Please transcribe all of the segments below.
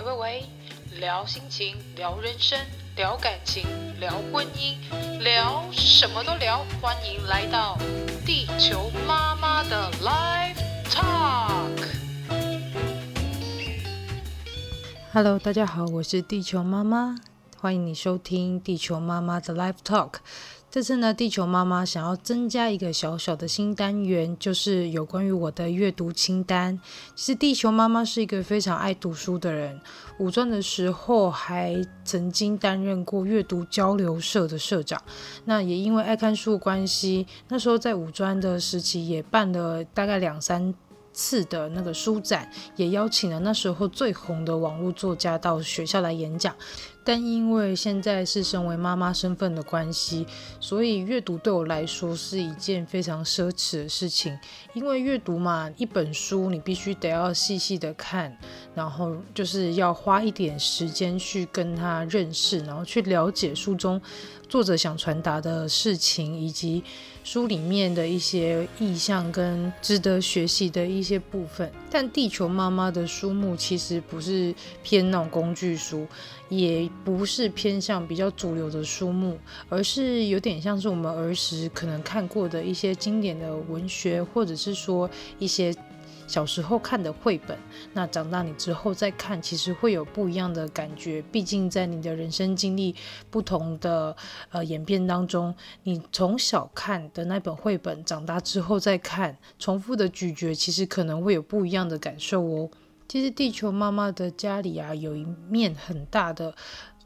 喂喂喂，聊心情，聊人生，聊感情，聊婚姻，聊什么都聊。欢迎来到地球妈妈的 Live Talk。Hello，大家好，我是地球妈妈，欢迎你收听地球妈妈的 Live Talk。这次呢，地球妈妈想要增加一个小小的新单元，就是有关于我的阅读清单。其实地球妈妈是一个非常爱读书的人，五专的时候还曾经担任过阅读交流社的社长。那也因为爱看书的关系，那时候在五专的时期也办了大概两三次的那个书展，也邀请了那时候最红的网络作家到学校来演讲。但因为现在是身为妈妈身份的关系，所以阅读对我来说是一件非常奢侈的事情。因为阅读嘛，一本书你必须得要细细的看，然后就是要花一点时间去跟他认识，然后去了解书中作者想传达的事情，以及书里面的一些意象跟值得学习的一些部分。但地球妈妈的书目其实不是偏那种工具书。也不是偏向比较主流的书目，而是有点像是我们儿时可能看过的一些经典的文学，或者是说一些小时候看的绘本。那长大你之后再看，其实会有不一样的感觉。毕竟在你的人生经历不同的呃演变当中，你从小看的那本绘本，长大之后再看，重复的咀嚼，其实可能会有不一样的感受哦。其实地球妈妈的家里啊，有一面很大的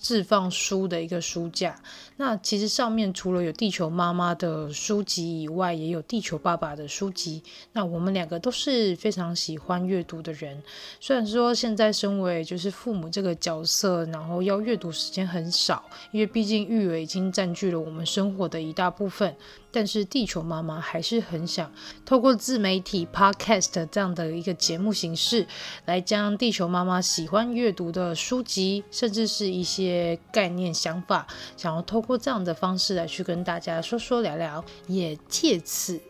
置放书的一个书架。那其实上面除了有地球妈妈的书籍以外，也有地球爸爸的书籍。那我们两个都是非常喜欢阅读的人。虽然说现在身为就是父母这个角色，然后要阅读时间很少，因为毕竟育儿已经占据了我们生活的一大部分。但是地球妈妈还是很想透过自媒体 Podcast 这样的一个节目形式，来将地球妈妈喜欢阅读的书籍，甚至是一些概念想法，想要透过这样的方式来去跟大家说说聊聊，也借此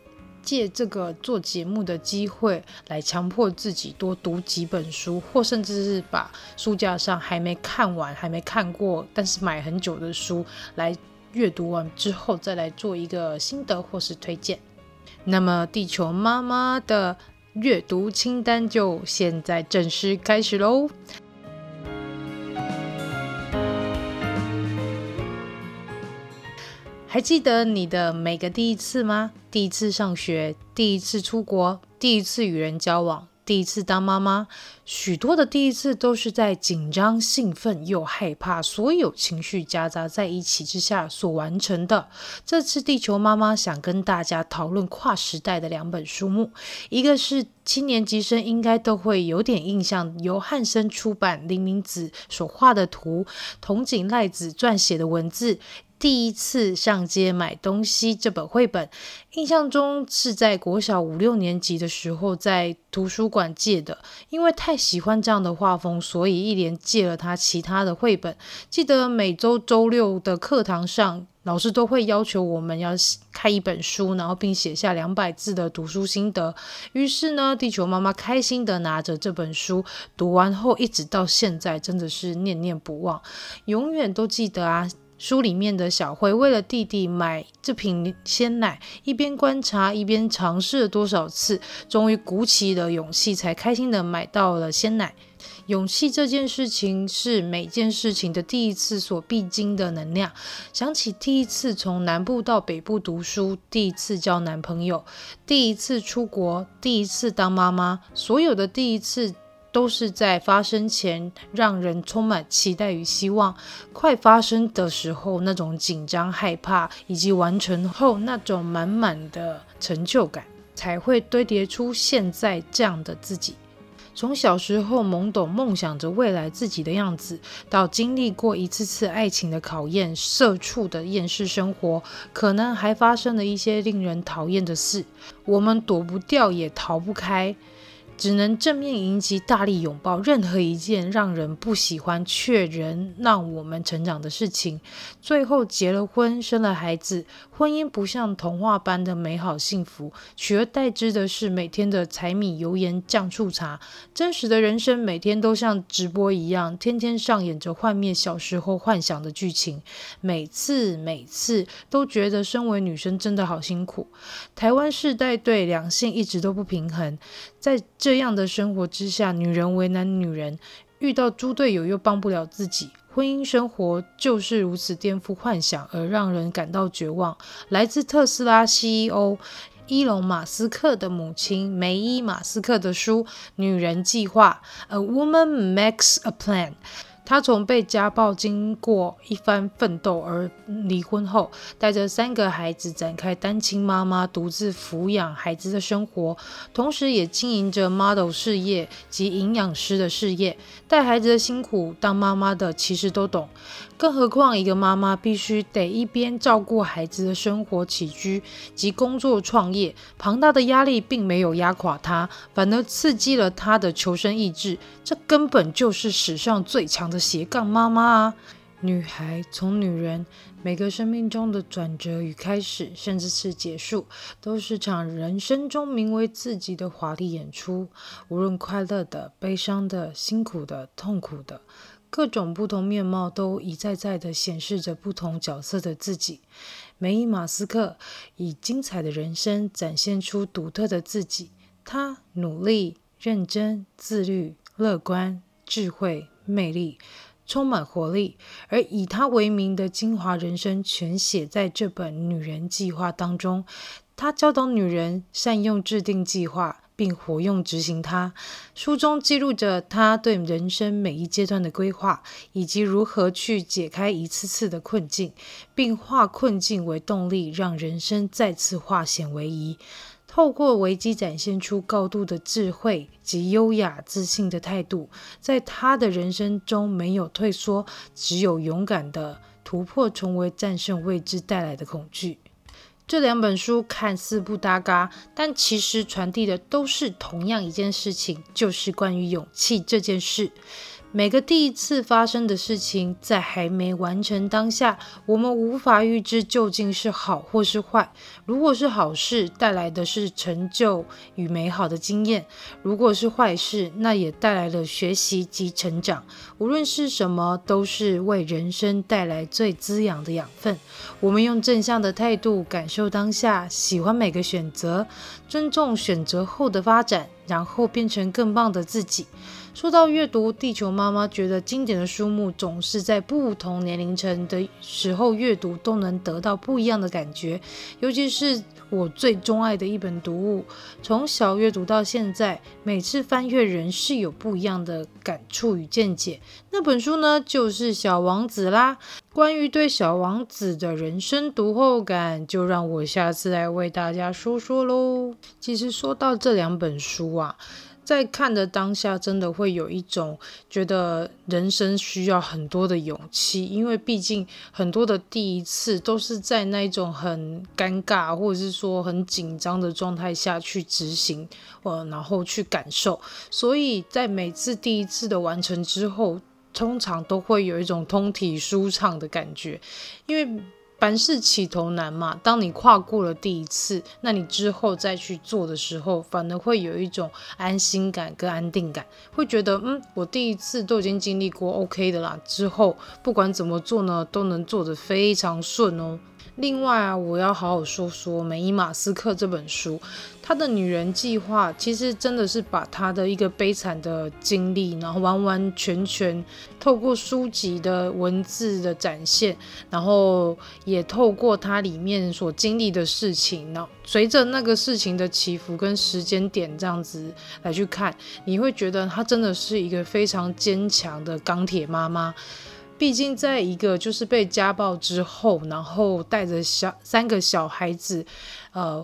借这个做节目的机会，来强迫自己多读几本书，或甚至是把书架上还没看完、还没看过，但是买很久的书来。阅读完之后，再来做一个心得或是推荐。那么，地球妈妈的阅读清单就现在正式开始喽！还记得你的每个第一次吗？第一次上学，第一次出国，第一次与人交往。第一次当妈妈，许多的第一次都是在紧张、兴奋又害怕，所有情绪夹杂在一起之下所完成的。这次地球妈妈想跟大家讨论跨时代的两本书目，一个是七年级生应该都会有点印象，由汉生出版林明子所画的图，筒井赖子撰写的文字。第一次上街买东西这本绘本，印象中是在国小五六年级的时候在图书馆借的，因为太喜欢这样的画风，所以一连借了他其他的绘本。记得每周周六的课堂上，老师都会要求我们要开一本书，然后并写下两百字的读书心得。于是呢，地球妈妈开心的拿着这本书，读完后一直到现在，真的是念念不忘，永远都记得啊。书里面的小慧为了弟弟买这瓶鲜奶，一边观察一边尝试了多少次，终于鼓起了勇气，才开心的买到了鲜奶。勇气这件事情是每件事情的第一次所必经的能量。想起第一次从南部到北部读书，第一次交男朋友，第一次出国，第一次当妈妈，所有的第一次。都是在发生前让人充满期待与希望，快发生的时候那种紧张害怕，以及完成后那种满满的成就感，才会堆叠出现在这样的自己。从小时候懵懂梦想着未来自己的样子，到经历过一次次爱情的考验、社畜的厌世生活，可能还发生了一些令人讨厌的事，我们躲不掉也逃不开。只能正面迎击、大力拥抱任何一件让人不喜欢却仍让我们成长的事情。最后结了婚，生了孩子，婚姻不像童话般的美好幸福，取而代之的是每天的柴米油盐酱醋茶。真实的人生每天都像直播一样，天天上演着幻灭小时候幻想的剧情。每次每次都觉得身为女生真的好辛苦。台湾世代对两性一直都不平衡，在这样的生活之下，女人为难女人，遇到猪队友又帮不了自己，婚姻生活就是如此颠覆幻想而让人感到绝望。来自特斯拉 CEO 伊隆马斯克的母亲梅伊马斯克的书《女人计划》（A Woman Makes a Plan）。她从被家暴经过一番奋斗而离婚后，带着三个孩子展开单亲妈妈独自抚养孩子的生活，同时也经营着 model 事业及营养师的事业。带孩子的辛苦，当妈妈的其实都懂。更何况，一个妈妈必须得一边照顾孩子的生活起居及工作创业，庞大的压力并没有压垮她，反而刺激了她的求生意志。这根本就是史上最强的斜杠妈妈啊！女孩从女人，每个生命中的转折与开始，甚至是结束，都是场人生中名为自己的华丽演出。无论快乐的、悲伤的、辛苦的、痛苦的。各种不同面貌都一再再的显示着不同角色的自己。梅伊马斯克以精彩的人生展现出独特的自己。他努力、认真、自律、乐观、智慧、魅力，充满活力。而以他为名的精华人生全写在这本《女人计划》当中。他教导女人善用制定计划。并活用执行它。书中记录着他对人生每一阶段的规划，以及如何去解开一次次的困境，并化困境为动力，让人生再次化险为夷。透过危机展现出高度的智慧及优雅自信的态度，在他的人生中没有退缩，只有勇敢的突破，成为战胜未知带来的恐惧。这两本书看似不搭嘎，但其实传递的都是同样一件事情，就是关于勇气这件事。每个第一次发生的事情，在还没完成当下，我们无法预知究竟是好或是坏。如果是好事，带来的是成就与美好的经验；如果是坏事，那也带来了学习及成长。无论是什么，都是为人生带来最滋养的养分。我们用正向的态度感受当下，喜欢每个选择，尊重选择后的发展，然后变成更棒的自己。说到阅读，地球妈妈觉得经典的书目总是在不同年龄层的时候阅读都能得到不一样的感觉。尤其是我最钟爱的一本读物，从小阅读到现在，每次翻阅仍是有不一样的感触与见解。那本书呢，就是《小王子》啦。关于对小王子的人生读后感，就让我下次来为大家说说喽。其实说到这两本书啊。在看的当下，真的会有一种觉得人生需要很多的勇气，因为毕竟很多的第一次都是在那种很尴尬或者是说很紧张的状态下去执行，呃，然后去感受，所以在每次第一次的完成之后，通常都会有一种通体舒畅的感觉，因为。凡事起头难嘛，当你跨过了第一次，那你之后再去做的时候，反而会有一种安心感跟安定感，会觉得嗯，我第一次都已经经历过，OK 的啦，之后不管怎么做呢，都能做得非常顺哦。另外啊，我要好好说说梅伊马斯克这本书，他的女人计划其实真的是把他的一个悲惨的经历，然后完完全全透过书籍的文字的展现，然后也透过他里面所经历的事情，然后随着那个事情的起伏跟时间点这样子来去看，你会觉得她真的是一个非常坚强的钢铁妈妈。毕竟，在一个就是被家暴之后，然后带着小三个小孩子，呃，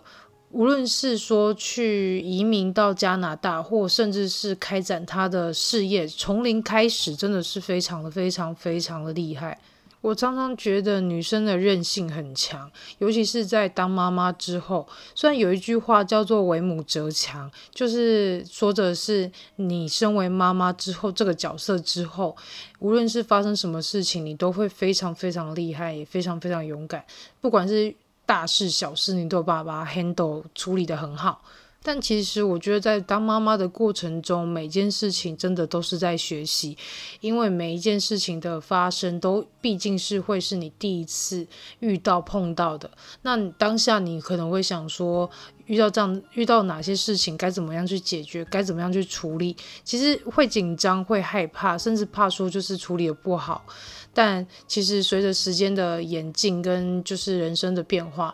无论是说去移民到加拿大，或甚至是开展他的事业，从零开始，真的是非常的、非常、非常的厉害。我常常觉得女生的韧性很强，尤其是在当妈妈之后。虽然有一句话叫做“为母则强”，就是说的是你身为妈妈之后，这个角色之后，无论是发生什么事情，你都会非常非常厉害，也非常非常勇敢。不管是大事小事，你都有办法把 handle 处理得很好。但其实我觉得，在当妈妈的过程中，每件事情真的都是在学习，因为每一件事情的发生，都毕竟是会是你第一次遇到碰到的。那当下你可能会想说，遇到这样遇到哪些事情，该怎么样去解决，该怎么样去处理？其实会紧张、会害怕，甚至怕说就是处理的不好。但其实随着时间的演进，跟就是人生的变化。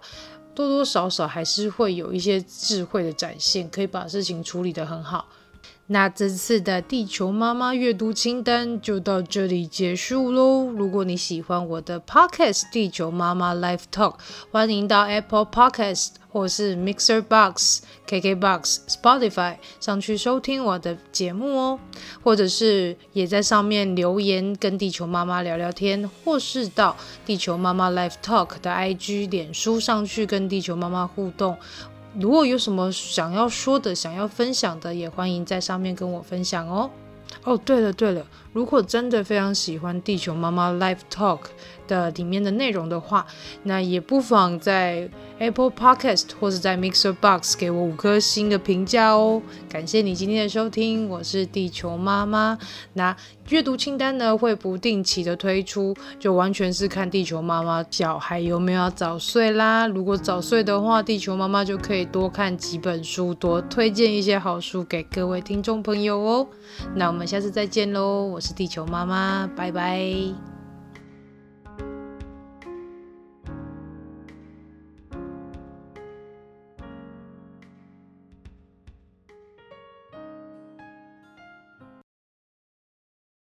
多多少少还是会有一些智慧的展现，可以把事情处理得很好。那这次的地球妈妈阅读清单就到这里结束喽。如果你喜欢我的 Podcast《地球妈妈 Live Talk》，欢迎到 Apple Podcast 或是 Mixer Box、KK Box、Spotify 上去收听我的节目哦。或者是也在上面留言跟地球妈妈聊聊天，或是到地球妈妈 Live Talk 的 IG、脸书上去跟地球妈妈互动。如果有什么想要说的、想要分享的，也欢迎在上面跟我分享哦。哦，对了对了，如果真的非常喜欢地球妈妈 Live Talk 的里面的内容的话，那也不妨在 Apple Podcast 或者在 Mixer Box 给我五颗星的评价哦。感谢你今天的收听，我是地球妈妈。那阅读清单呢，会不定期的推出，就完全是看地球妈妈小孩有没有要早睡啦。如果早睡的话，地球妈妈就可以多看几本书，多推荐一些好书给各位听众朋友哦。那我们下次再见喽，是地球妈妈，拜拜。